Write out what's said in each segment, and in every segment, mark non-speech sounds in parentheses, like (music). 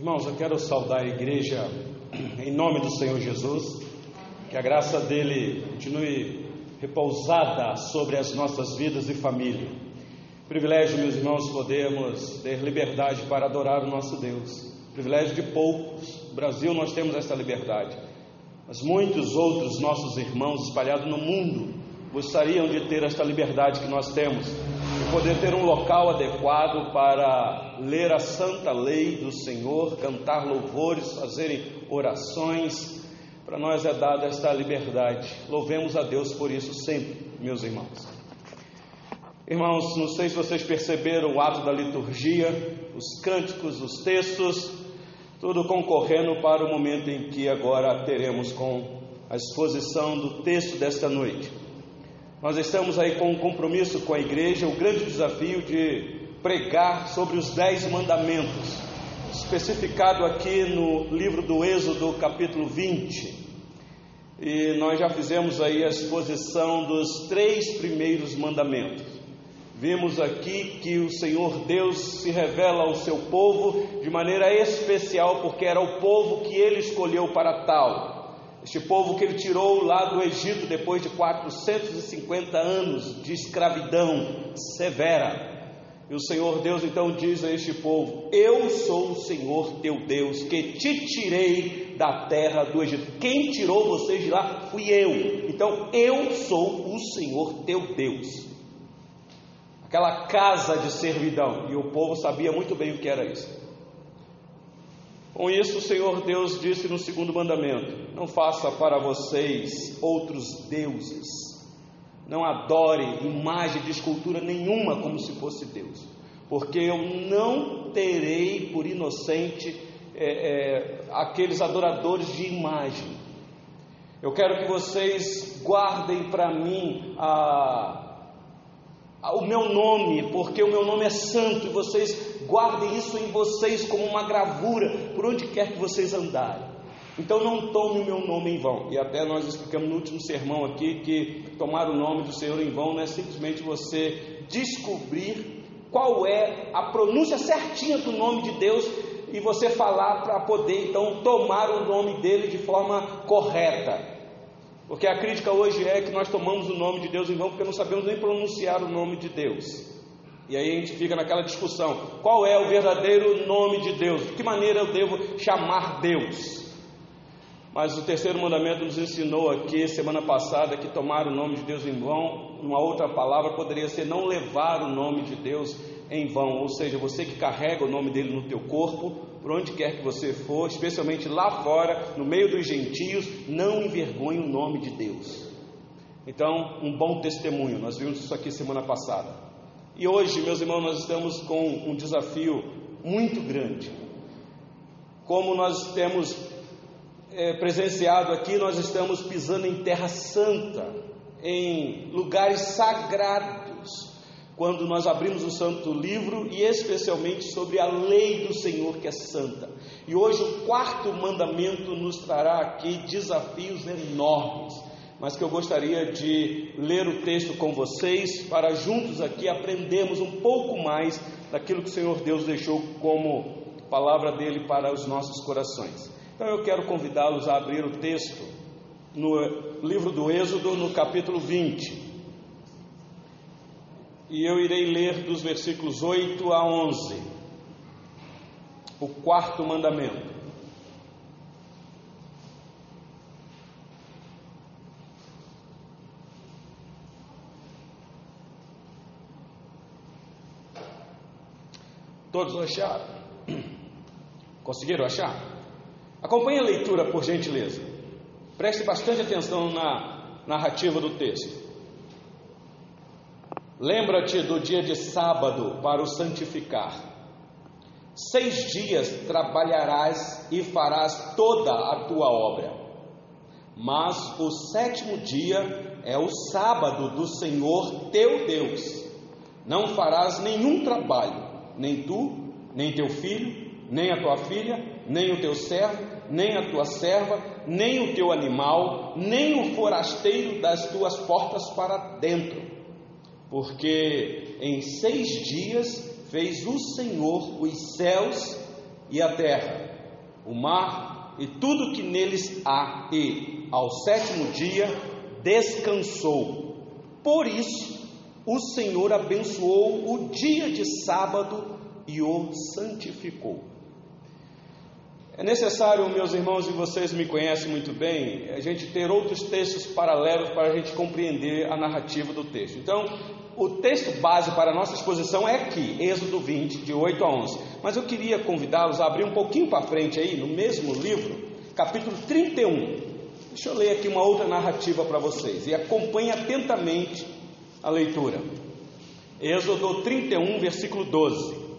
Irmãos, eu quero saudar a igreja em nome do Senhor Jesus, que a graça dele continue repousada sobre as nossas vidas e família. Privilégio, meus irmãos, podemos ter liberdade para adorar o nosso Deus. Privilégio de poucos. No Brasil nós temos essa liberdade, mas muitos outros nossos irmãos espalhados no mundo gostariam de ter esta liberdade que nós temos, poder ter um local adequado para ler a santa lei do Senhor, cantar louvores, fazerem orações. Para nós é dada esta liberdade. Louvemos a Deus por isso sempre, meus irmãos. Irmãos, não sei se vocês perceberam o ato da liturgia, os cânticos, os textos, tudo concorrendo para o momento em que agora teremos com a exposição do texto desta noite. Nós estamos aí com um compromisso com a igreja, o grande desafio de pregar sobre os dez mandamentos, especificado aqui no livro do Êxodo, capítulo 20. E nós já fizemos aí a exposição dos três primeiros mandamentos. Vimos aqui que o Senhor Deus se revela ao seu povo de maneira especial, porque era o povo que ele escolheu para tal. Este povo que ele tirou lá do Egito depois de 450 anos de escravidão severa. E o Senhor Deus então diz a este povo: Eu sou o Senhor teu Deus, que te tirei da terra do Egito. Quem tirou vocês de lá fui eu. Então eu sou o Senhor teu Deus. Aquela casa de servidão. E o povo sabia muito bem o que era isso. Com isso, o Senhor Deus disse no segundo mandamento: Não faça para vocês outros deuses, não adore imagem de escultura nenhuma como se fosse Deus, porque eu não terei por inocente é, é, aqueles adoradores de imagem. Eu quero que vocês guardem para mim a, o meu nome, porque o meu nome é santo, e vocês guardem isso em vocês como uma gravura, por onde quer que vocês andarem. Então não tome o meu nome em vão. E até nós explicamos no último sermão aqui que tomar o nome do Senhor em vão não é simplesmente você descobrir qual é a pronúncia certinha do nome de Deus e você falar para poder então tomar o nome dele de forma correta. Porque a crítica hoje é que nós tomamos o nome de Deus em vão porque não sabemos nem pronunciar o nome de Deus. E aí a gente fica naquela discussão: qual é o verdadeiro nome de Deus? De que maneira eu devo chamar Deus? Mas o terceiro mandamento nos ensinou aqui, semana passada, que tomar o nome de Deus em vão, uma outra palavra poderia ser não levar o nome de Deus em vão, ou seja, você que carrega o nome dele no teu corpo, por onde quer que você for, especialmente lá fora, no meio dos gentios, não envergonhe o nome de Deus. Então, um bom testemunho, nós vimos isso aqui semana passada. E hoje, meus irmãos, nós estamos com um desafio muito grande. Como nós temos é, presenciado aqui, nós estamos pisando em terra santa, em lugares sagrados, quando nós abrimos o Santo Livro e especialmente sobre a lei do Senhor que é santa. E hoje o quarto mandamento nos trará aqui desafios enormes, mas que eu gostaria de ler o texto com vocês para juntos aqui aprendermos um pouco mais daquilo que o Senhor Deus deixou como palavra dele para os nossos corações. Então eu quero convidá-los a abrir o texto no livro do Êxodo, no capítulo 20 e eu irei ler dos versículos 8 a 11, o quarto mandamento. Todos acharam? Conseguiram achar? Acompanhe a leitura, por gentileza. Preste bastante atenção na narrativa do texto. Lembra-te do dia de sábado para o santificar. Seis dias trabalharás e farás toda a tua obra. Mas o sétimo dia é o sábado do Senhor teu Deus. Não farás nenhum trabalho, nem tu, nem teu filho, nem a tua filha, nem o teu servo, nem a tua serva, nem o teu animal, nem o forasteiro das tuas portas para dentro porque em seis dias fez o Senhor os céus e a terra, o mar e tudo que neles há, e ao sétimo dia descansou. Por isso, o Senhor abençoou o dia de sábado e o santificou. É necessário, meus irmãos, e vocês me conhecem muito bem, a gente ter outros textos paralelos para a gente compreender a narrativa do texto. Então, o texto base para a nossa exposição é aqui, Êxodo 20, de 8 a 11. Mas eu queria convidá-los a abrir um pouquinho para frente aí, no mesmo livro, capítulo 31. Deixa eu ler aqui uma outra narrativa para vocês e acompanhe atentamente a leitura. Êxodo 31, versículo 12.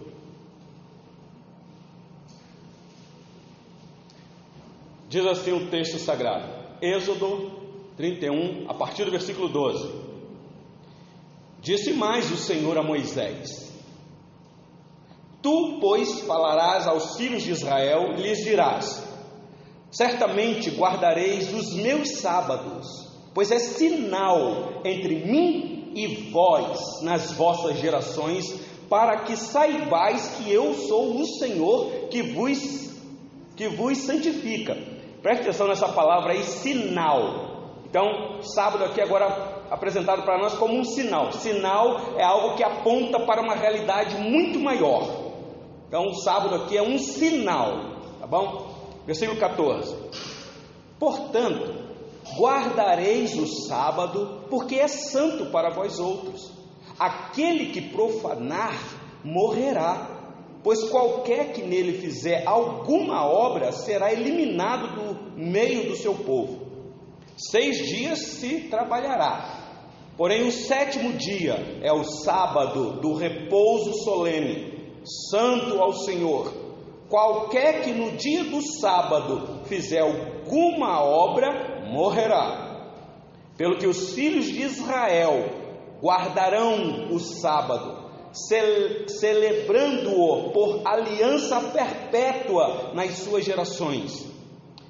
Diz assim o texto sagrado, Êxodo 31, a partir do versículo 12: Disse mais o Senhor a Moisés: Tu, pois, falarás aos filhos de Israel lhes dirás: Certamente guardareis os meus sábados, pois é sinal entre mim e vós nas vossas gerações, para que saibais que eu sou o Senhor que vos que vos santifica. Preste atenção nessa palavra aí, sinal. Então, sábado aqui agora apresentado para nós como um sinal. Sinal é algo que aponta para uma realidade muito maior. Então, o sábado aqui é um sinal, tá bom? Versículo 14. Portanto, guardareis o sábado, porque é santo para vós outros. Aquele que profanar morrerá pois qualquer que nele fizer alguma obra será eliminado do meio do seu povo. Seis dias se trabalhará, porém o sétimo dia é o sábado do repouso solene, santo ao Senhor. Qualquer que no dia do sábado fizer alguma obra morrerá. Pelo que os filhos de Israel guardarão o sábado celebrando-o por aliança perpétua nas suas gerações.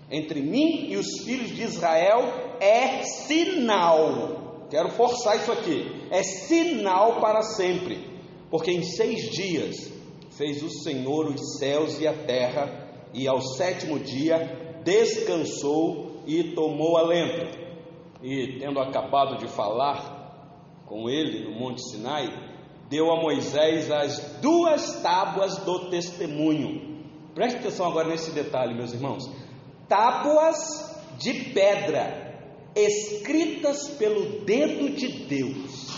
Entre mim e os filhos de Israel é sinal, quero forçar isso aqui, é sinal para sempre, porque em seis dias fez o Senhor os céus e a terra, e ao sétimo dia descansou e tomou alento. E tendo acabado de falar com ele no Monte Sinai, deu a Moisés as duas tábuas do testemunho. Preste atenção agora nesse detalhe, meus irmãos. Tábuas de pedra, escritas pelo dedo de Deus.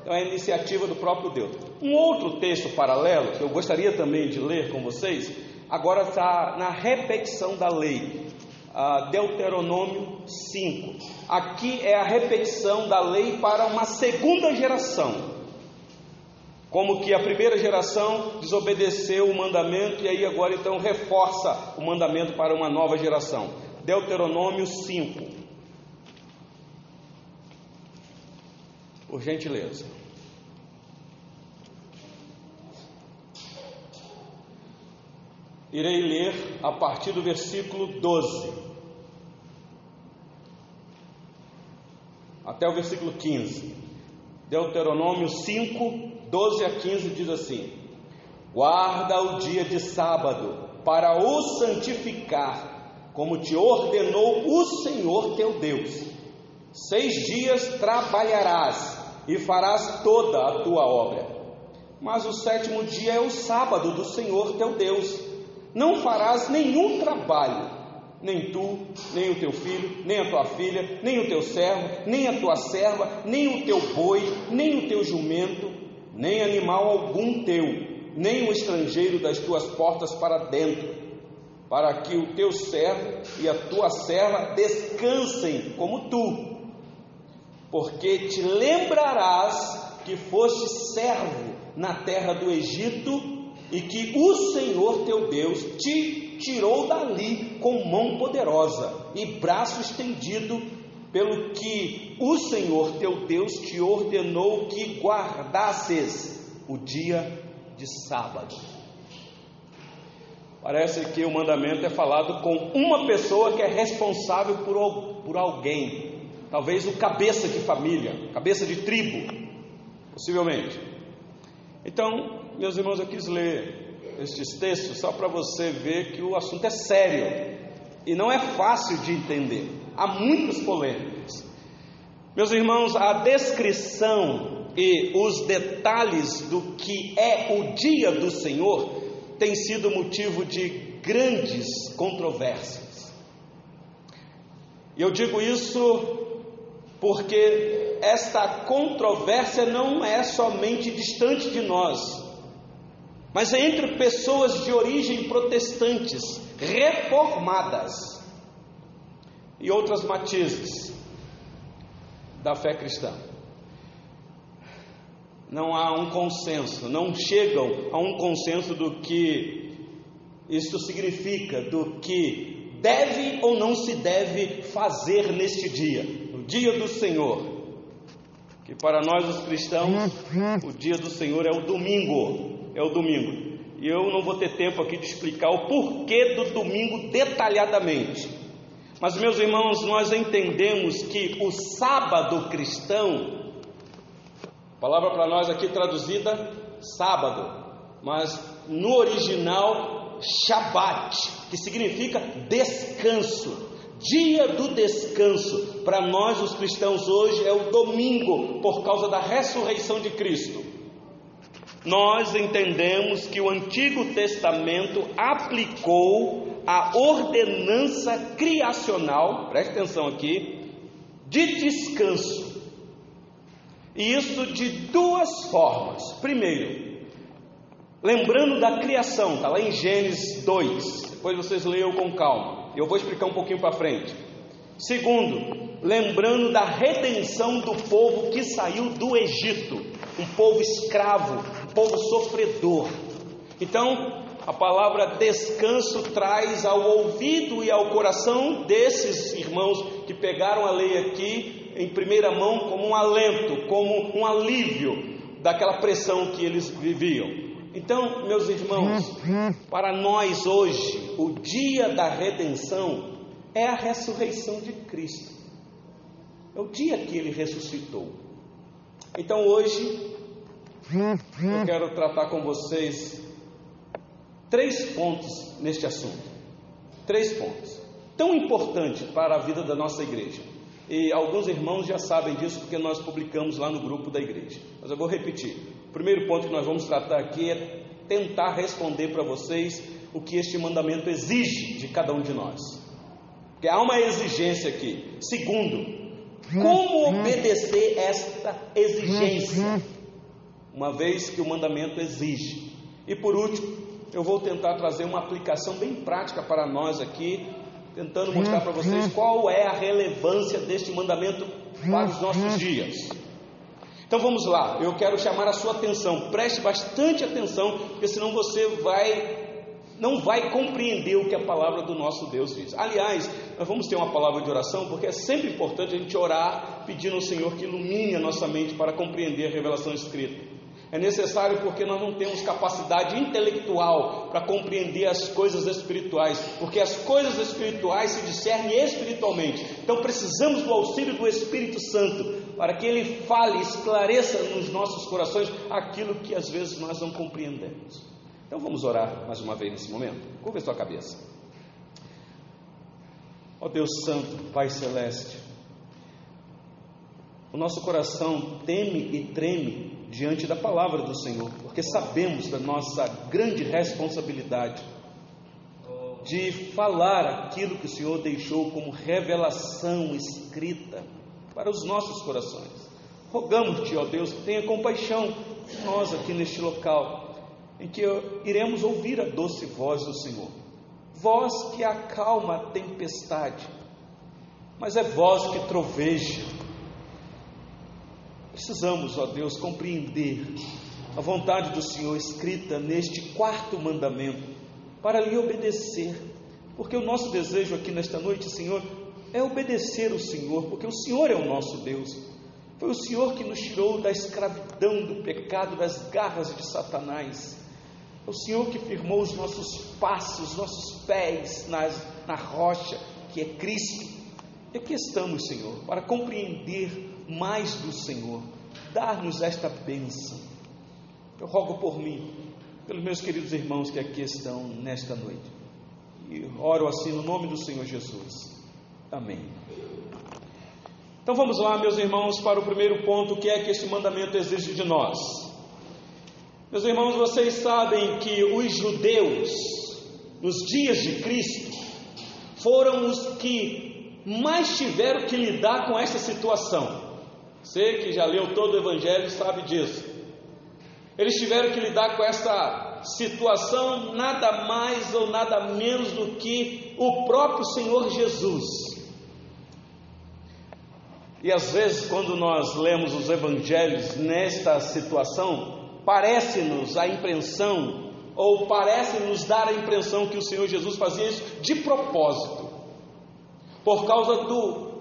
Então é a iniciativa do próprio Deus. Um outro texto paralelo que eu gostaria também de ler com vocês, agora está na repetição da lei. Deuteronômio 5. Aqui é a repetição da lei para uma segunda geração. Como que a primeira geração desobedeceu o mandamento e aí agora então reforça o mandamento para uma nova geração. Deuteronômio 5. Por gentileza. Irei ler a partir do versículo 12 até o versículo 15. Deuteronômio 5, 12 a 15 diz assim: Guarda o dia de sábado para o santificar, como te ordenou o Senhor teu Deus. Seis dias trabalharás e farás toda a tua obra. Mas o sétimo dia é o sábado do Senhor teu Deus. Não farás nenhum trabalho, nem tu, nem o teu filho, nem a tua filha, nem o teu servo, nem a tua serva, nem o teu boi, nem o teu jumento, nem animal algum teu, nem o estrangeiro das tuas portas para dentro, para que o teu servo e a tua serva descansem como tu, porque te lembrarás que foste servo na terra do Egito e que o Senhor teu Deus te tirou dali com mão poderosa e braço estendido pelo que o Senhor teu Deus te ordenou que guardasses o dia de sábado. Parece que o mandamento é falado com uma pessoa que é responsável por, por alguém, talvez o cabeça de família, cabeça de tribo, possivelmente. Então, meus irmãos, eu quis ler estes textos só para você ver que o assunto é sério e não é fácil de entender. Há muitas polêmicas. Meus irmãos, a descrição e os detalhes do que é o dia do Senhor tem sido motivo de grandes controvérsias. E eu digo isso porque esta controvérsia não é somente distante de nós, mas é entre pessoas de origem protestantes, reformadas e outras matizes da fé cristã. Não há um consenso, não chegam a um consenso do que isso significa, do que deve ou não se deve fazer neste dia, no dia do Senhor. Que para nós os cristãos, o dia do Senhor é o domingo, é o domingo. E eu não vou ter tempo aqui de explicar o porquê do domingo detalhadamente. Mas, meus irmãos, nós entendemos que o sábado cristão, palavra para nós aqui traduzida, sábado, mas no original, Shabat, que significa descanso. Dia do descanso, para nós os cristãos hoje é o domingo, por causa da ressurreição de Cristo. Nós entendemos que o Antigo Testamento aplicou a ordenança criacional, preste atenção aqui, de descanso. E isso de duas formas. Primeiro, lembrando da criação, está lá em Gênesis 2, depois vocês leiam com calma, eu vou explicar um pouquinho para frente. Segundo, lembrando da redenção do povo que saiu do Egito, um povo escravo, um povo sofredor. Então, a palavra descanso traz ao ouvido e ao coração desses irmãos que pegaram a lei aqui em primeira mão como um alento, como um alívio daquela pressão que eles viviam. Então, meus irmãos, para nós hoje, o dia da redenção é a ressurreição de Cristo. É o dia que ele ressuscitou. Então, hoje, eu quero tratar com vocês três pontos neste assunto. Três pontos. Tão importante para a vida da nossa igreja. E alguns irmãos já sabem disso porque nós publicamos lá no grupo da igreja. Mas eu vou repetir. O primeiro ponto que nós vamos tratar aqui é tentar responder para vocês o que este mandamento exige de cada um de nós. Porque há uma exigência aqui. Segundo, como obedecer esta exigência? Uma vez que o mandamento exige. E por último, eu vou tentar trazer uma aplicação bem prática para nós aqui, tentando mostrar para vocês qual é a relevância deste mandamento para os nossos dias. Então vamos lá, eu quero chamar a sua atenção, preste bastante atenção, porque senão você vai não vai compreender o que a palavra do nosso Deus diz. Aliás, nós vamos ter uma palavra de oração, porque é sempre importante a gente orar pedindo ao Senhor que ilumine a nossa mente para compreender a revelação escrita. É necessário porque nós não temos capacidade intelectual para compreender as coisas espirituais, porque as coisas espirituais se discernem espiritualmente. Então precisamos do auxílio do Espírito Santo para que ele fale, esclareça nos nossos corações aquilo que às vezes nós não compreendemos. Então vamos orar mais uma vez nesse momento. Curva a sua cabeça. Ó oh Deus Santo, Pai Celeste, o nosso coração teme e treme diante da palavra do Senhor, porque sabemos da nossa grande responsabilidade de falar aquilo que o Senhor deixou como revelação escrita para os nossos corações. Rogamos-te, ó Deus, tenha compaixão de nós aqui neste local, em que iremos ouvir a doce voz do Senhor, voz que acalma a tempestade, mas é voz que troveja, Precisamos, ó Deus, compreender a vontade do Senhor escrita neste quarto mandamento para lhe obedecer, porque o nosso desejo aqui nesta noite, Senhor, é obedecer o Senhor, porque o Senhor é o nosso Deus. Foi o Senhor que nos tirou da escravidão, do pecado, das garras de Satanás. É o Senhor que firmou os nossos passos, nossos pés nas, na rocha, que é Cristo. E aqui estamos, Senhor, para compreender mais do Senhor. Dar-nos esta bênção. Eu rogo por mim, pelos meus queridos irmãos que aqui estão nesta noite. E oro assim no nome do Senhor Jesus. Amém. Então vamos lá, meus irmãos, para o primeiro ponto, que é que este mandamento exige de nós. Meus irmãos, vocês sabem que os judeus, nos dias de Cristo, foram os que mais tiveram que lidar com essa situação. Você que já leu todo o Evangelho sabe disso. Eles tiveram que lidar com essa situação nada mais ou nada menos do que o próprio Senhor Jesus. E às vezes, quando nós lemos os evangelhos nesta situação, parece-nos a impressão, ou parece-nos dar a impressão que o Senhor Jesus fazia isso de propósito, por causa do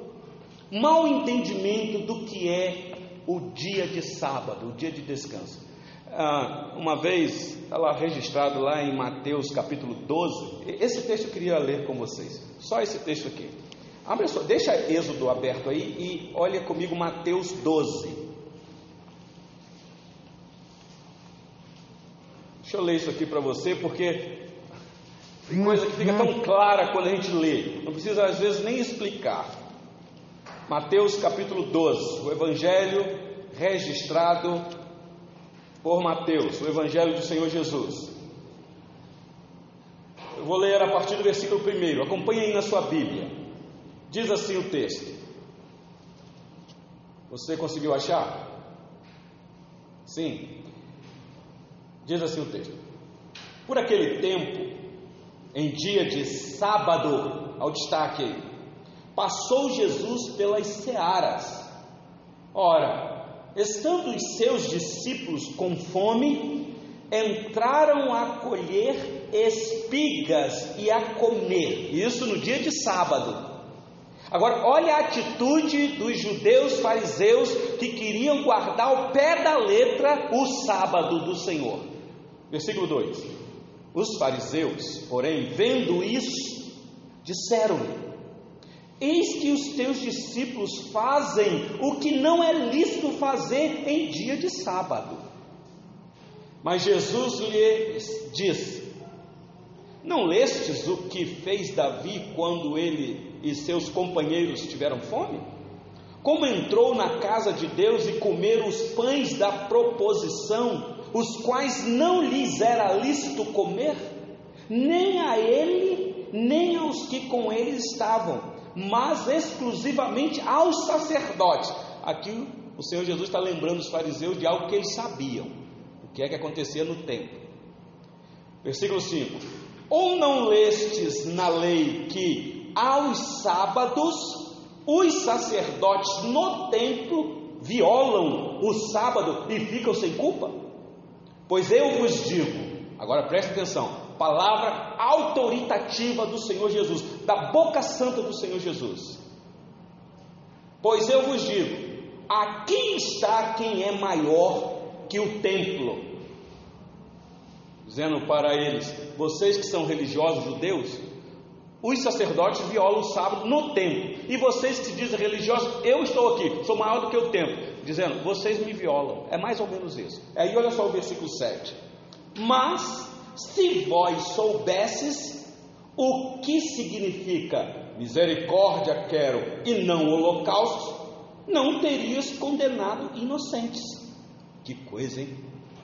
mau entendimento do que é o dia de sábado, o dia de descanso. Ah, uma vez, está lá registrado lá em Mateus capítulo 12. Esse texto eu queria ler com vocês. Só esse texto aqui. Abre só, deixa Êxodo aberto aí e olha comigo Mateus 12. Deixa eu ler isso aqui para você, porque tem coisa que fica tão clara quando a gente lê. Não precisa às vezes nem explicar. Mateus capítulo 12, o Evangelho registrado por Mateus, o Evangelho do Senhor Jesus. Eu vou ler a partir do versículo 1, acompanhe aí na sua Bíblia. Diz assim o texto. Você conseguiu achar? Sim. Diz assim o texto: Por aquele tempo, em dia de sábado, ao destaque aí, passou Jesus pelas searas. Ora, Estando os seus discípulos com fome, entraram a colher espigas e a comer, isso no dia de sábado. Agora, olha a atitude dos judeus fariseus que queriam guardar ao pé da letra o sábado do Senhor. Versículo 2: Os fariseus, porém, vendo isso, disseram-lhe: Eis que os teus discípulos fazem o que não é lícito fazer em dia de sábado. Mas Jesus lhes disse: Não lestes o que fez Davi quando ele e seus companheiros tiveram fome? Como entrou na casa de Deus e comeram os pães da proposição, os quais não lhes era lícito comer, nem a ele, nem aos que com ele estavam mas exclusivamente aos sacerdotes. Aqui o Senhor Jesus está lembrando os fariseus de algo que eles sabiam, o que é que acontecia no templo. Versículo 5: Ou não lestes na lei que aos sábados os sacerdotes no templo violam o sábado e ficam sem culpa? Pois eu vos digo, agora preste atenção: palavra autoritativa do Senhor Jesus, da boca santa do Senhor Jesus. Pois eu vos digo: aqui está quem é maior que o templo. Dizendo para eles: vocês que são religiosos judeus, os sacerdotes violam o sábado no templo. E vocês que se dizem religiosos, eu estou aqui, sou maior do que o templo. Dizendo, vocês me violam. É mais ou menos isso. Aí olha só o versículo 7. Mas se vós soubesses o que significa misericórdia quero e não holocausto, não terias condenado inocentes. Que coisa, hein?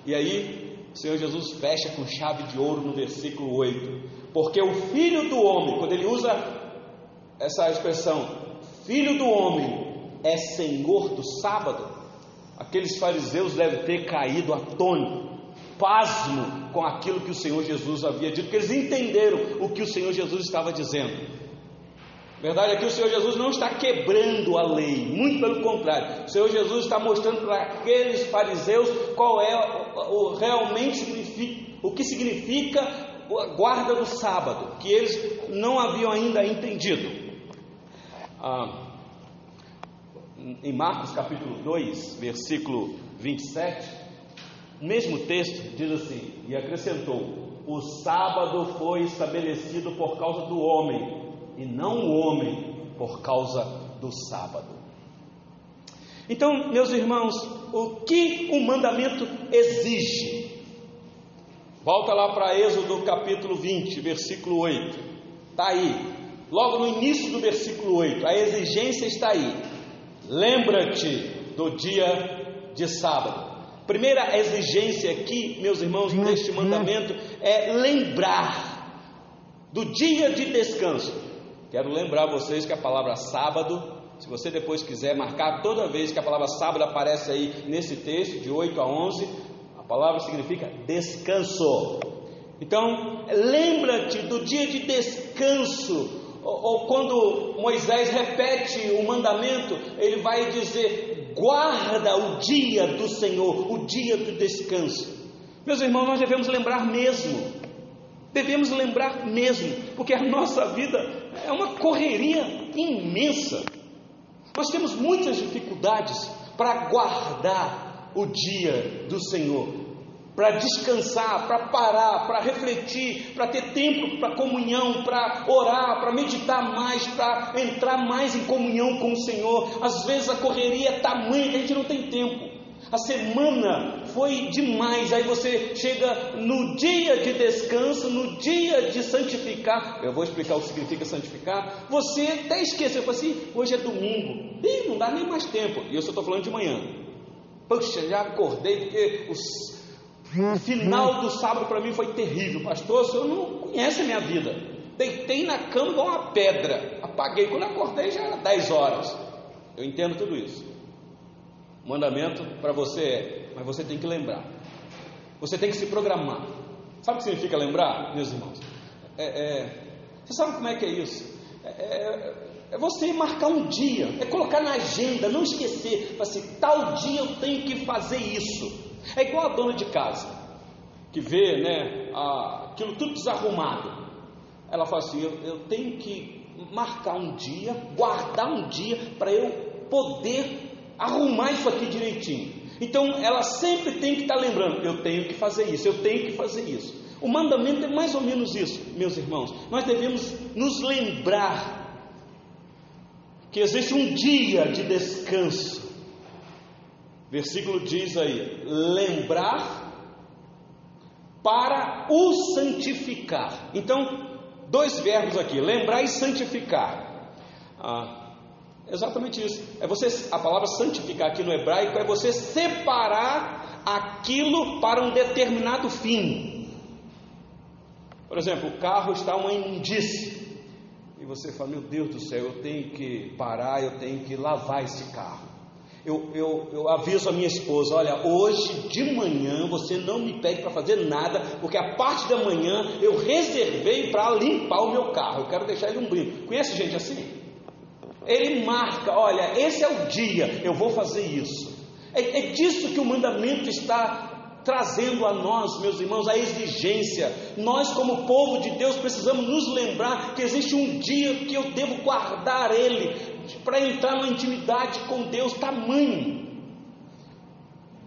E aí, o Senhor Jesus fecha com chave de ouro no versículo 8: Porque o filho do homem, quando ele usa essa expressão, filho do homem é senhor do sábado, aqueles fariseus devem ter caído atônitos pasmo com aquilo que o Senhor Jesus havia dito, porque eles entenderam o que o Senhor Jesus estava dizendo. verdade é que o Senhor Jesus não está quebrando a lei, muito pelo contrário. O Senhor Jesus está mostrando para aqueles fariseus qual é o, realmente o que significa a guarda do sábado, que eles não haviam ainda entendido. Ah, em Marcos capítulo 2, versículo 27, mesmo texto diz assim: e acrescentou: o sábado foi estabelecido por causa do homem, e não o homem por causa do sábado. Então, meus irmãos, o que o mandamento exige? Volta lá para Êxodo capítulo 20, versículo 8. Está aí. Logo no início do versículo 8, a exigência está aí. Lembra-te do dia de sábado. Primeira exigência aqui, meus irmãos, neste mandamento é lembrar do dia de descanso. Quero lembrar vocês que a palavra sábado se você depois quiser marcar, toda vez que a palavra sábado aparece aí nesse texto, de 8 a 11, a palavra significa descanso. Então, lembra-te do dia de descanso. Ou, ou, quando Moisés repete o mandamento, ele vai dizer: guarda o dia do Senhor, o dia do descanso. Meus irmãos, nós devemos lembrar mesmo, devemos lembrar mesmo, porque a nossa vida é uma correria imensa. Nós temos muitas dificuldades para guardar o dia do Senhor, para descansar, para parar, para refletir, para ter tempo para comunhão, para orar, para meditar mais, para entrar mais em comunhão com o Senhor. Às vezes a correria é tamanha que a gente não tem tempo. A semana foi demais. Aí você chega no dia de descanso, no dia de santificar. Eu vou explicar o que significa santificar. Você até esqueceu, fala assim: hoje é domingo. Ih, não dá nem mais tempo. E eu só estou falando de manhã. Puxa, já acordei porque os... o final do sábado para mim foi terrível. Pastor, o senhor não conhece a minha vida. Deitei na cama igual uma pedra. Apaguei. Quando acordei já era 10 horas. Eu entendo tudo isso mandamento para você é, mas você tem que lembrar. Você tem que se programar. Sabe o que significa lembrar, meus irmãos? É, é, você sabe como é que é isso? É, é, é você marcar um dia, é colocar na agenda, não esquecer. Assim, tal dia eu tenho que fazer isso. É igual a dona de casa, que vê né, aquilo tudo desarrumado. Ela fala assim: eu, eu tenho que marcar um dia, guardar um dia para eu poder arrumar isso aqui direitinho. Então ela sempre tem que estar lembrando: eu tenho que fazer isso, eu tenho que fazer isso. O mandamento é mais ou menos isso, meus irmãos. Nós devemos nos lembrar que existe um dia de descanso. Versículo diz aí: lembrar para o santificar. Então, dois verbos aqui: lembrar e santificar. Ah, Exatamente isso. É você, a palavra santificar aqui no hebraico é você separar aquilo para um determinado fim. Por exemplo, o carro está uma imundície. E você fala, meu Deus do céu, eu tenho que parar, eu tenho que lavar esse carro. Eu, eu, eu aviso a minha esposa: olha, hoje de manhã você não me pede para fazer nada, porque a parte da manhã eu reservei para limpar o meu carro. Eu quero deixar ele um brinco. Conhece gente assim? ele marca: olha, esse é o dia, eu vou fazer isso. É, é disso que o mandamento está trazendo a nós, meus irmãos, a exigência. Nós, como povo de Deus, precisamos nos lembrar que existe um dia que eu devo guardar ele para entrar numa intimidade com Deus tamanho.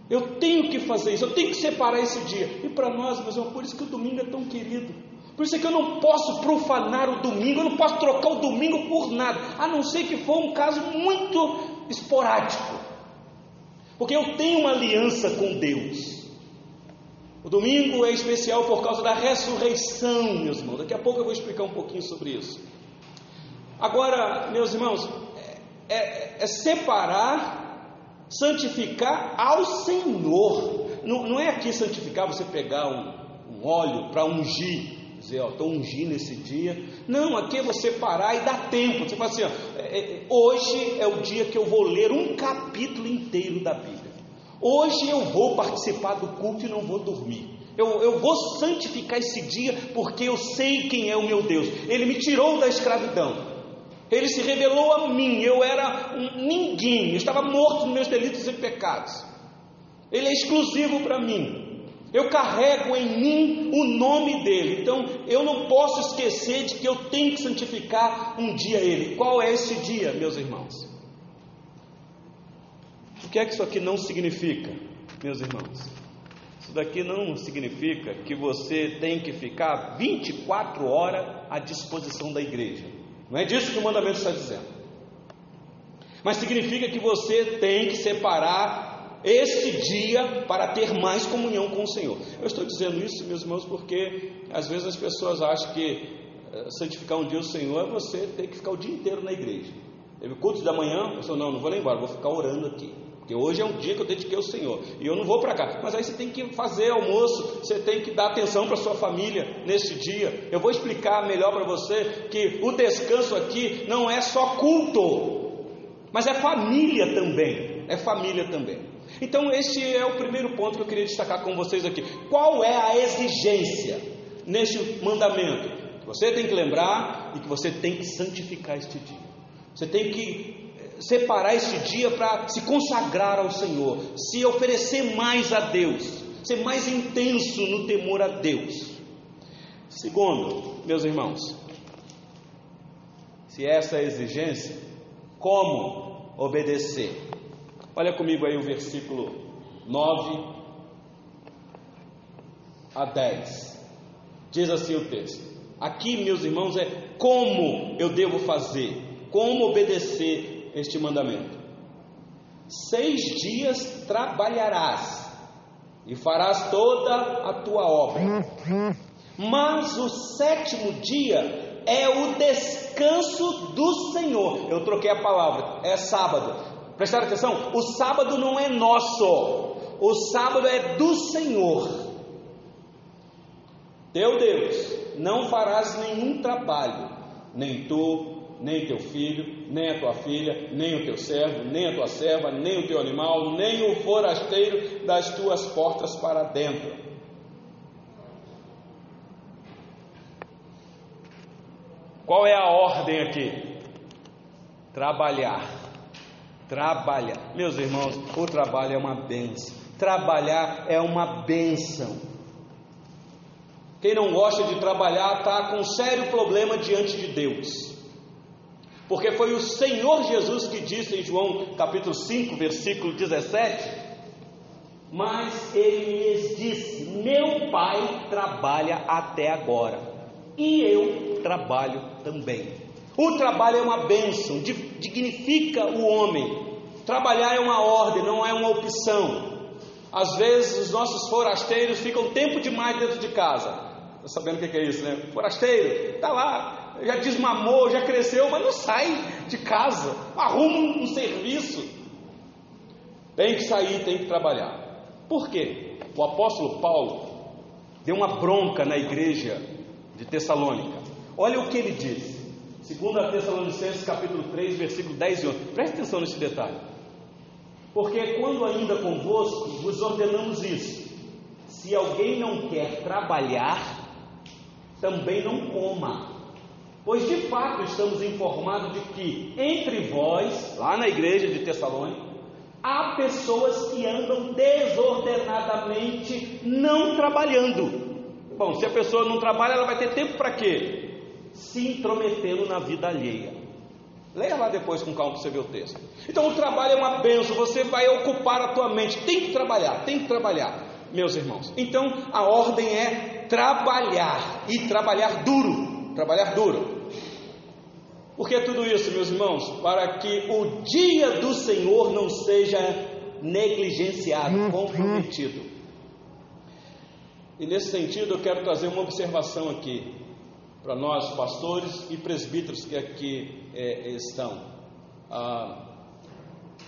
Eu tenho que fazer isso, eu tenho que separar esse dia. E para nós, meus irmãos, por isso que o domingo é tão querido. Por isso é que eu não posso profanar o domingo, eu não posso trocar o domingo por nada, a não ser que for um caso muito esporádico. Porque eu tenho uma aliança com Deus. O domingo é especial por causa da ressurreição, meus irmãos. Daqui a pouco eu vou explicar um pouquinho sobre isso. Agora, meus irmãos, é, é, separar, santificar ao Senhor. Não, não, é aqui santificar você pegar um, um óleo para ungir dizer, ó, estou ungindo esse dia. Não, aqui é você parar e dar tempo. Você fala assim, ó, é, é, hoje é o dia que eu vou ler um capítulo inteiro da Bíblia. Hoje eu vou participar do culto e não vou dormir. Eu, eu vou santificar esse dia porque eu sei quem é o meu Deus. Ele me tirou da escravidão. Ele se revelou a mim. Eu era um ninguém. Eu estava morto nos meus delitos e pecados. Ele é exclusivo para mim. Eu carrego em mim o nome dele. Então eu não posso esquecer de que eu tenho que santificar um dia ele. Qual é esse dia, meus irmãos? O que é que isso aqui não significa, meus irmãos? Isso daqui não significa que você tem que ficar 24 horas à disposição da igreja. Não é disso que o mandamento está dizendo. Mas significa que você tem que separar este dia para ter mais comunhão com o Senhor. Eu estou dizendo isso, meus irmãos, porque às vezes as pessoas acham que eh, santificar um dia o Senhor é você ter que ficar o dia inteiro na igreja. Teve culto da manhã, eu pessoa, não, não vou lá embora, vou ficar orando aqui. Porque hoje é um dia que eu dediquei ao Senhor e eu não vou para cá. Mas aí você tem que fazer almoço, você tem que dar atenção para sua família neste dia. Eu vou explicar melhor para você que o descanso aqui não é só culto, mas é família também. É família também. Então, este é o primeiro ponto que eu queria destacar com vocês aqui. Qual é a exigência neste mandamento? Você tem que lembrar e que você tem que santificar este dia. Você tem que separar este dia para se consagrar ao Senhor, se oferecer mais a Deus, ser mais intenso no temor a Deus. Segundo, meus irmãos, se essa é a exigência, como obedecer? Olha comigo aí o versículo 9 a 10. Diz assim o texto: Aqui, meus irmãos, é como eu devo fazer, como obedecer este mandamento. Seis dias trabalharás e farás toda a tua obra, mas o sétimo dia é o descanso do Senhor. Eu troquei a palavra, é sábado. Prestaram atenção? O sábado não é nosso, o sábado é do Senhor. Teu Deus, não farás nenhum trabalho, nem tu, nem teu filho, nem a tua filha, nem o teu servo, nem a tua serva, nem o teu animal, nem o forasteiro das tuas portas para dentro. Qual é a ordem aqui? Trabalhar Trabalhar. Meus irmãos, o trabalho é uma benção. Trabalhar é uma benção. Quem não gosta de trabalhar está com um sério problema diante de Deus. Porque foi o Senhor Jesus que disse em João capítulo 5, versículo 17: Mas ele lhes disse: Meu pai trabalha até agora, e eu trabalho também. O trabalho é uma bênção, dignifica o homem. Trabalhar é uma ordem, não é uma opção. Às vezes os nossos forasteiros ficam tempo demais dentro de casa. Tá sabendo o que é isso, né? Forasteiro, está lá, já desmamou, já cresceu, mas não sai de casa, arruma um serviço. Tem que sair, tem que trabalhar. Por quê? O apóstolo Paulo deu uma bronca na igreja de Tessalônica. Olha o que ele diz. Segundo a Tessalonicenses capítulo 3, versículo 10 e 11. Preste atenção nesse detalhe. Porque quando ainda convosco vos ordenamos isso: se alguém não quer trabalhar, também não coma. Pois de fato estamos informados de que entre vós, lá na igreja de Tessalônica, há pessoas que andam desordenadamente não trabalhando. Bom, se a pessoa não trabalha, ela vai ter tempo para quê? se intrometendo na vida alheia. Leia lá depois com calma para você ver o texto. Então o trabalho é uma benção, você vai ocupar a tua mente, tem que trabalhar, tem que trabalhar, meus irmãos. Então a ordem é trabalhar e trabalhar duro, trabalhar duro. Por que tudo isso, meus irmãos? Para que o dia do Senhor não seja negligenciado, uhum. comprometido. E nesse sentido eu quero trazer uma observação aqui para nós, pastores e presbíteros que aqui é, estão. Ah,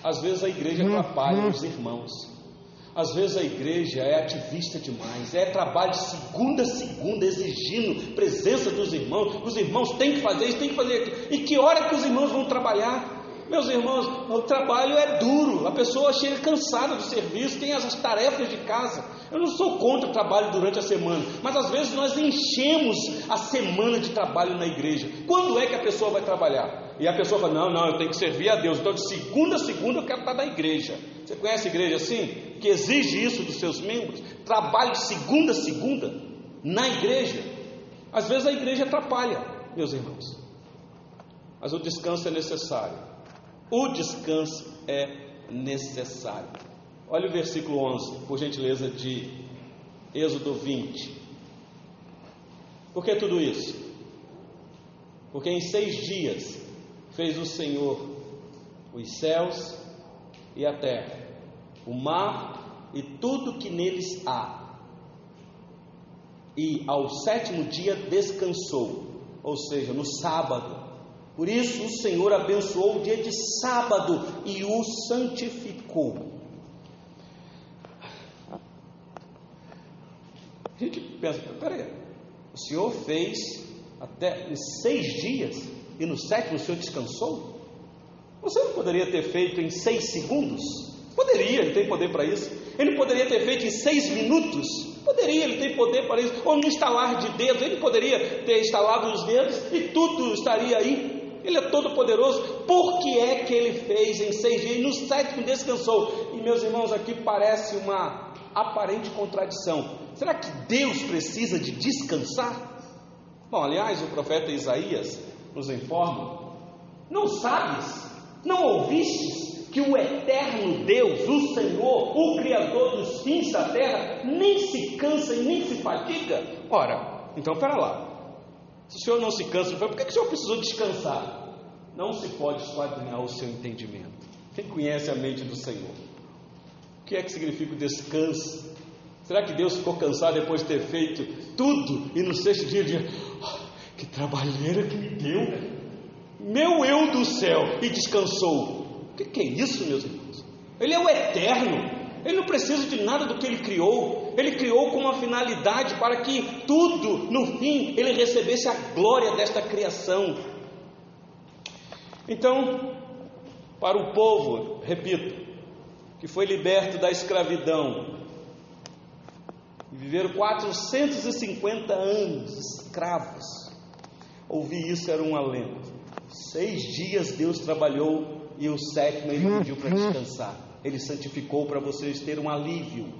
às vezes a igreja uhum. atrapalha os irmãos. Às vezes a igreja é ativista demais, é trabalho de segunda a segunda, exigindo presença dos irmãos. Os irmãos têm que fazer isso, têm que fazer aquilo. E que hora que os irmãos vão trabalhar? Meus irmãos, o trabalho é duro, a pessoa chega cansada do serviço, tem as tarefas de casa. Eu não sou contra trabalho durante a semana, mas às vezes nós enchemos a semana de trabalho na igreja. Quando é que a pessoa vai trabalhar? E a pessoa fala: Não, não, eu tenho que servir a Deus, então de segunda a segunda eu quero estar na igreja. Você conhece a igreja assim? Que exige isso dos seus membros? Trabalho de segunda a segunda na igreja. Às vezes a igreja atrapalha, meus irmãos, mas o descanso é necessário. O descanso é necessário. Olha o versículo 11, por gentileza, de Êxodo 20. Por que tudo isso? Porque em seis dias fez o Senhor os céus e a terra, o mar e tudo que neles há. E ao sétimo dia descansou, ou seja, no sábado. Por isso o Senhor abençoou o dia de sábado e o santificou. A gente pensa, peraí, o Senhor fez até em seis dias e no sétimo o Senhor descansou? Você não poderia ter feito em seis segundos? Poderia, ele tem poder para isso. Ele poderia ter feito em seis minutos? Poderia, ele tem poder para isso. Ou no estalar de dedos, ele poderia ter instalado os dedos e tudo estaria aí. Ele é todo poderoso. Por que é que ele fez em seis dias e no sétimo descansou? E meus irmãos, aqui parece uma aparente contradição. Será que Deus precisa de descansar? Bom, aliás, o profeta Isaías nos informa: não sabes não ouvistes que o eterno Deus, o Senhor, o Criador dos fins da terra, nem se cansa e nem se fatiga? Ora, então pera lá. Se o Senhor não se cansa, por que, que o Senhor precisou descansar? Não se pode esquadrinhar o seu entendimento. Quem conhece a mente do Senhor? O que é que significa o descanso? Será que Deus ficou cansado depois de ter feito tudo e no sexto dia de oh, que trabalheira que me deu? meu eu do céu, e descansou. O que, que é isso, meus irmãos? Ele é o eterno. Ele não precisa de nada do que ele criou. Ele criou com uma finalidade para que tudo, no fim, ele recebesse a glória desta criação. Então, para o povo, repito, que foi liberto da escravidão, viveram 450 anos escravos, ouvir isso era um alento. Seis dias Deus trabalhou e o sétimo ele pediu para descansar. Ele santificou para vocês terem um alívio.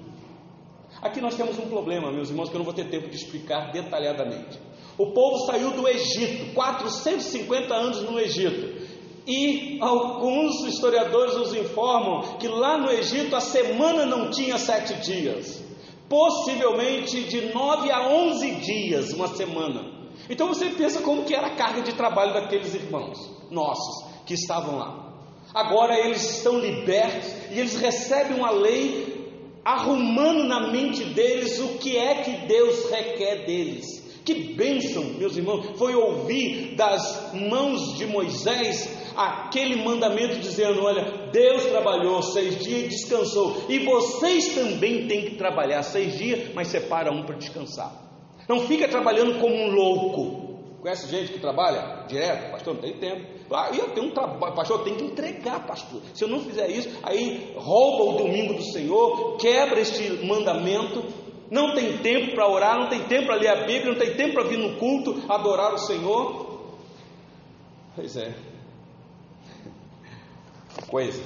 Aqui nós temos um problema, meus irmãos, que eu não vou ter tempo de explicar detalhadamente. O povo saiu do Egito, 450 anos no Egito. E alguns historiadores nos informam que lá no Egito a semana não tinha sete dias, possivelmente de nove a onze dias, uma semana. Então você pensa como que era a carga de trabalho daqueles irmãos nossos que estavam lá. Agora eles estão libertos e eles recebem uma lei arrumando na mente deles o que é que Deus requer deles. Que bênção, meus irmãos, foi ouvir das mãos de Moisés aquele mandamento dizendo: Olha, Deus trabalhou seis dias e descansou, e vocês também têm que trabalhar seis dias, mas separa um para descansar. Não fica trabalhando como um louco. Conhece gente que trabalha direto? Pastor, não tem tempo. Ah, eu tenho um trabalho, pastor, eu tenho que entregar, pastor. Se eu não fizer isso, aí rouba o domingo do Senhor, quebra este mandamento, não tem tempo para orar, não tem tempo para ler a Bíblia, não tem tempo para vir no culto, adorar o Senhor. Pois é. (laughs) Coisa.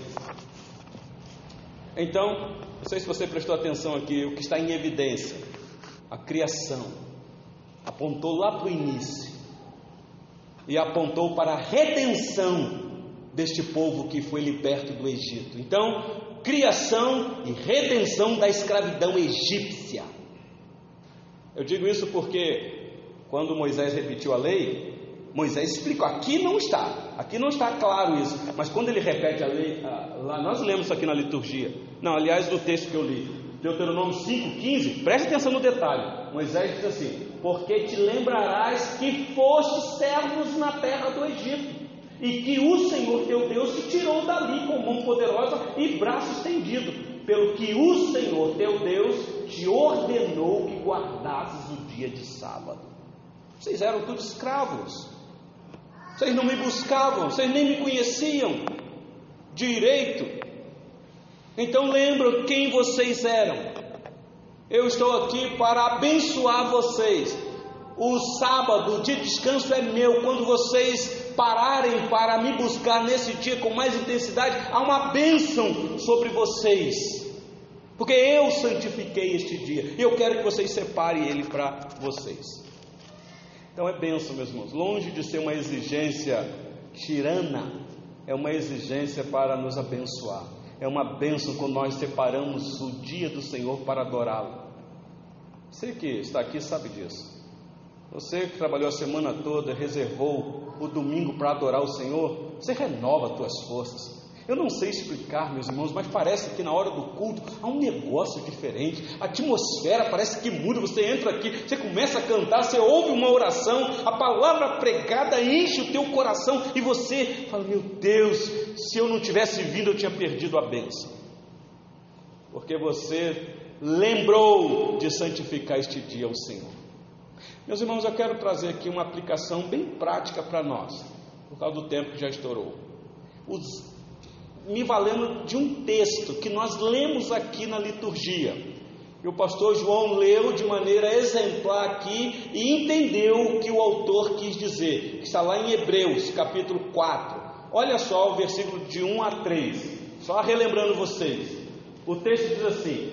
Então, não sei se você prestou atenção aqui, o que está em evidência: a criação apontou lá para o início e apontou para a redenção deste povo que foi liberto do Egito. Então, criação e redenção da escravidão egípcia. Eu digo isso porque quando Moisés repetiu a lei, Moisés explicou, aqui não está, aqui não está claro isso, mas quando ele repete a lei, lá nós lemos isso aqui na liturgia, não, aliás, do texto que eu li, Deuteronômio 5,15, preste atenção no detalhe. Moisés diz assim: Porque te lembrarás que foste servos na terra do Egito, e que o Senhor teu Deus te tirou dali com mão poderosa e braço estendido, pelo que o Senhor teu Deus te ordenou que guardasses o dia de sábado. Vocês eram todos escravos, vocês não me buscavam, vocês nem me conheciam direito, então lembram quem vocês eram. Eu estou aqui para abençoar vocês. O sábado de descanso é meu. Quando vocês pararem para me buscar nesse dia com mais intensidade, há uma bênção sobre vocês. Porque eu santifiquei este dia. E eu quero que vocês separem ele para vocês. Então é bênção, meus irmãos. Longe de ser uma exigência tirana, é uma exigência para nos abençoar. É uma bênção quando nós separamos o dia do Senhor para adorá-lo. Você que está aqui sabe disso. Você que trabalhou a semana toda, reservou o domingo para adorar o Senhor, você renova as suas forças. Eu não sei explicar, meus irmãos, mas parece que na hora do culto há um negócio diferente. A atmosfera parece que muda. Você entra aqui, você começa a cantar, você ouve uma oração, a palavra pregada enche o teu coração e você fala: Meu Deus, se eu não tivesse vindo, eu tinha perdido a bênção. Porque você lembrou de santificar este dia ao Senhor. Meus irmãos, eu quero trazer aqui uma aplicação bem prática para nós, por causa do tempo que já estourou. Os me valendo de um texto que nós lemos aqui na liturgia. E o pastor João leu de maneira exemplar aqui e entendeu o que o autor quis dizer, que está lá em Hebreus, capítulo 4. Olha só o versículo de 1 a 3. Só relembrando vocês. O texto diz assim: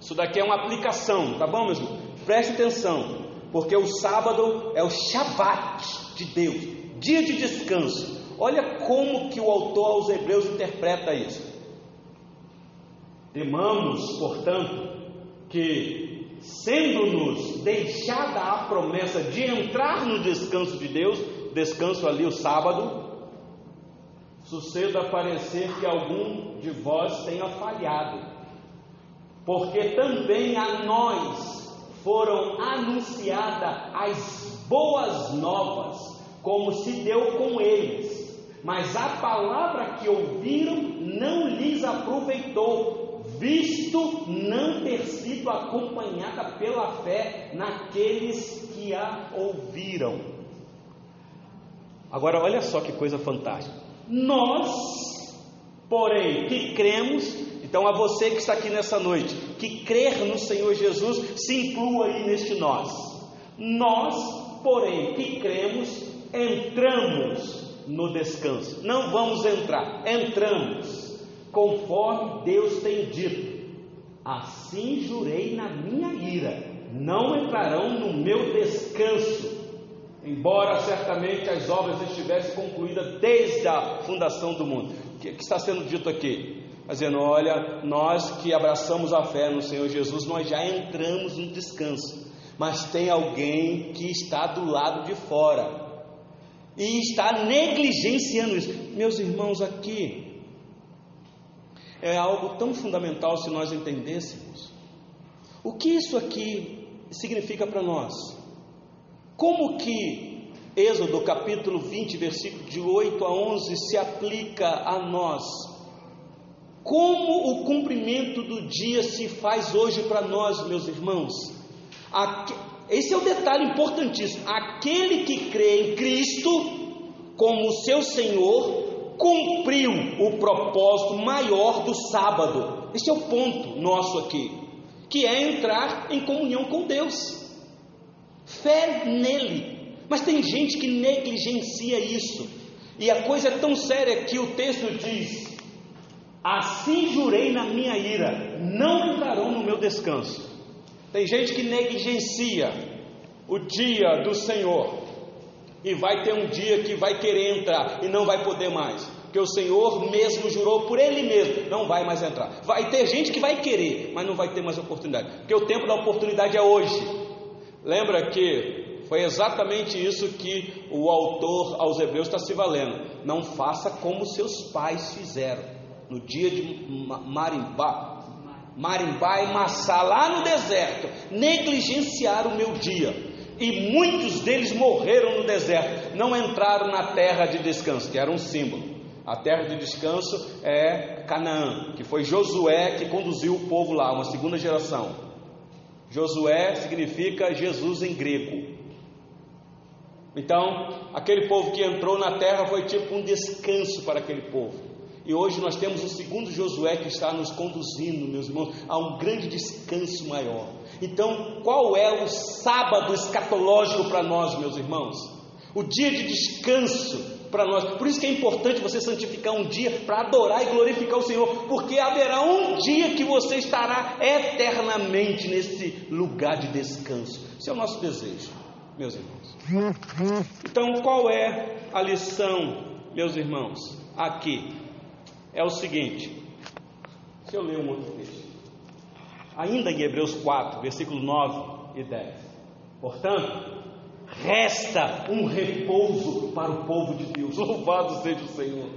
Isso daqui é uma aplicação, tá bom, meus irmãos? Preste atenção, porque o sábado é o Shabat de Deus, dia de descanso. Olha como que o autor aos Hebreus interpreta isso. Temamos, portanto, que, sendo-nos deixada a promessa de entrar no descanso de Deus, descanso ali o sábado, suceda parecer que algum de vós tenha falhado, porque também a nós foram anunciadas as boas novas, como se deu com eles mas a palavra que ouviram não lhes aproveitou, visto não ter sido acompanhada pela fé naqueles que a ouviram. Agora, olha só que coisa fantástica. Nós, porém, que cremos, então a você que está aqui nessa noite, que crer no Senhor Jesus, se inclua aí neste nós. Nós, porém, que cremos, entramos no descanso. Não vamos entrar, entramos, conforme Deus tem dito. Assim jurei na minha ira: não entrarão no meu descanso, embora certamente as obras estivessem concluídas desde a fundação do mundo. O que, que está sendo dito aqui? Dizendo, olha, nós que abraçamos a fé no Senhor Jesus, nós já entramos no descanso, mas tem alguém que está do lado de fora, e está negligenciando isso. Meus irmãos, aqui é algo tão fundamental se nós entendêssemos. O que isso aqui significa para nós? Como que Êxodo capítulo 20, versículo de 8 a 11 se aplica a nós? Como o cumprimento do dia se faz hoje para nós, meus irmãos? Esse é o detalhe importantíssimo. Aquele que crê em Cristo como seu Senhor cumpriu o propósito maior do sábado. Esse é o ponto nosso aqui, que é entrar em comunhão com Deus. Fé nele. Mas tem gente que negligencia isso. E a coisa é tão séria que o texto diz: Assim jurei na minha ira, não entrarão no meu descanso. Tem gente que negligencia o dia do Senhor e vai ter um dia que vai querer entrar e não vai poder mais, porque o Senhor mesmo jurou por Ele mesmo, não vai mais entrar. Vai ter gente que vai querer, mas não vai ter mais oportunidade, porque o tempo da oportunidade é hoje. Lembra que foi exatamente isso que o autor aos Hebreus está se valendo. Não faça como seus pais fizeram no dia de Marimbá, Marimbá e Massá, lá no deserto, negligenciaram o meu dia. E muitos deles morreram no deserto, não entraram na terra de descanso, que era um símbolo. A terra de descanso é Canaã, que foi Josué que conduziu o povo lá, uma segunda geração. Josué significa Jesus em grego. Então, aquele povo que entrou na terra foi tipo um descanso para aquele povo. E hoje nós temos o segundo Josué que está nos conduzindo, meus irmãos, a um grande descanso maior. Então, qual é o sábado escatológico para nós, meus irmãos? O dia de descanso para nós. Por isso que é importante você santificar um dia para adorar e glorificar o Senhor, porque haverá um dia que você estará eternamente nesse lugar de descanso. Esse é o nosso desejo, meus irmãos. Então, qual é a lição, meus irmãos, aqui? É o seguinte: se eu ler um outro texto, ainda em Hebreus 4, versículo 9 e 10. Portanto, resta um repouso para o povo de Deus. (laughs) Louvado seja o Senhor.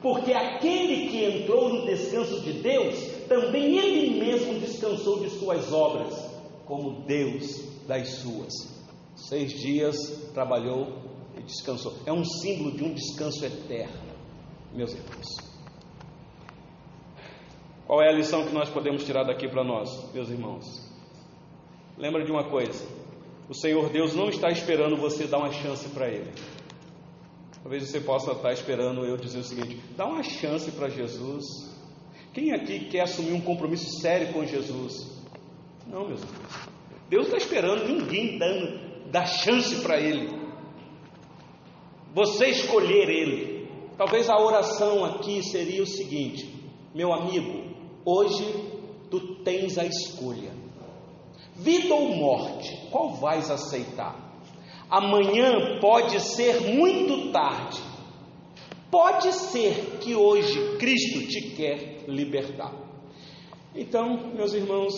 Porque aquele que entrou no descanso de Deus, também ele mesmo descansou de suas obras, como Deus das suas. Seis dias trabalhou e descansou. É um símbolo de um descanso eterno, meus irmãos. Qual é a lição que nós podemos tirar daqui para nós, meus irmãos? Lembra de uma coisa: o Senhor Deus não está esperando você dar uma chance para Ele. Talvez você possa estar esperando eu dizer o seguinte: dá uma chance para Jesus. Quem aqui quer assumir um compromisso sério com Jesus? Não, meus irmãos. Deus está esperando ninguém dando, dar chance para Ele. Você escolher Ele. Talvez a oração aqui seria o seguinte: meu amigo, hoje tu tens a escolha. Vida ou morte, qual vais aceitar? Amanhã pode ser muito tarde. Pode ser que hoje Cristo te quer libertar. Então, meus irmãos,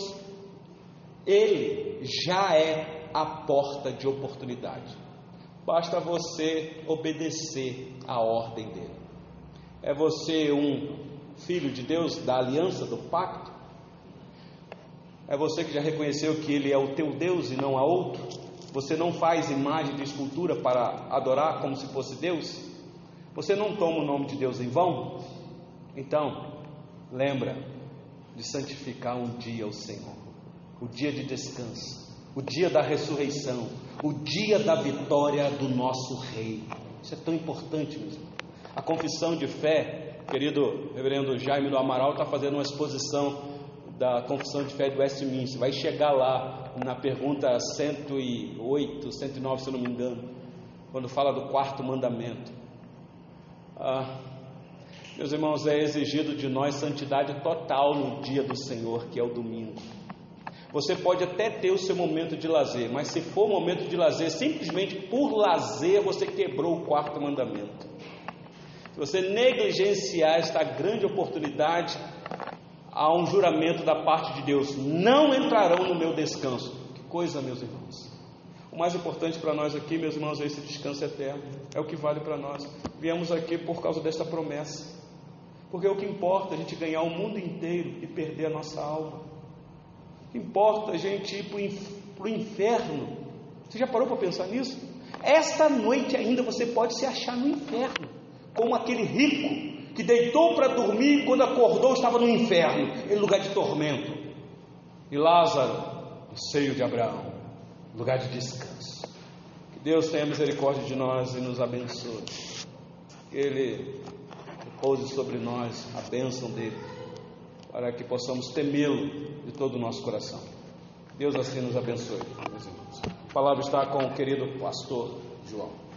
Ele já é a porta de oportunidade. Basta você obedecer à ordem dele. É você um filho de Deus, da aliança, do pacto? É você que já reconheceu que Ele é o teu Deus e não há outro? Você não faz imagem de escultura para adorar como se fosse Deus? Você não toma o nome de Deus em vão? Então, lembra de santificar um dia o Senhor, o dia de descanso, o dia da ressurreição, o dia da vitória do nosso Rei. Isso é tão importante, mesmo. A confissão de fé, querido reverendo Jaime do Amaral está fazendo uma exposição da confissão de fé do Westminster. Vai chegar lá na pergunta 108, 109, se eu não me engano, quando fala do quarto mandamento. Ah, meus irmãos, é exigido de nós santidade total no dia do Senhor, que é o domingo. Você pode até ter o seu momento de lazer, mas se for momento de lazer, simplesmente por lazer, você quebrou o quarto mandamento. Se você negligenciar esta grande oportunidade, há um juramento da parte de Deus: não entrarão no meu descanso. Que coisa, meus irmãos. O mais importante para nós aqui, meus irmãos, é esse descanso eterno. É o que vale para nós. Viemos aqui por causa desta promessa. Porque o que importa é a gente ganhar o mundo inteiro e perder a nossa alma. O que importa é a gente ir para o inferno. Você já parou para pensar nisso? Esta noite ainda você pode se achar no inferno, como aquele rico que deitou para dormir e quando acordou estava no inferno, em lugar de tormento. E Lázaro, no seio de Abraão, lugar de descanso. Que Deus tenha misericórdia de nós e nos abençoe. Que Ele repouse sobre nós a bênção dele, para que possamos temê-lo de todo o nosso coração. Deus assim nos abençoe, meus irmãos. A palavra está com o querido pastor João.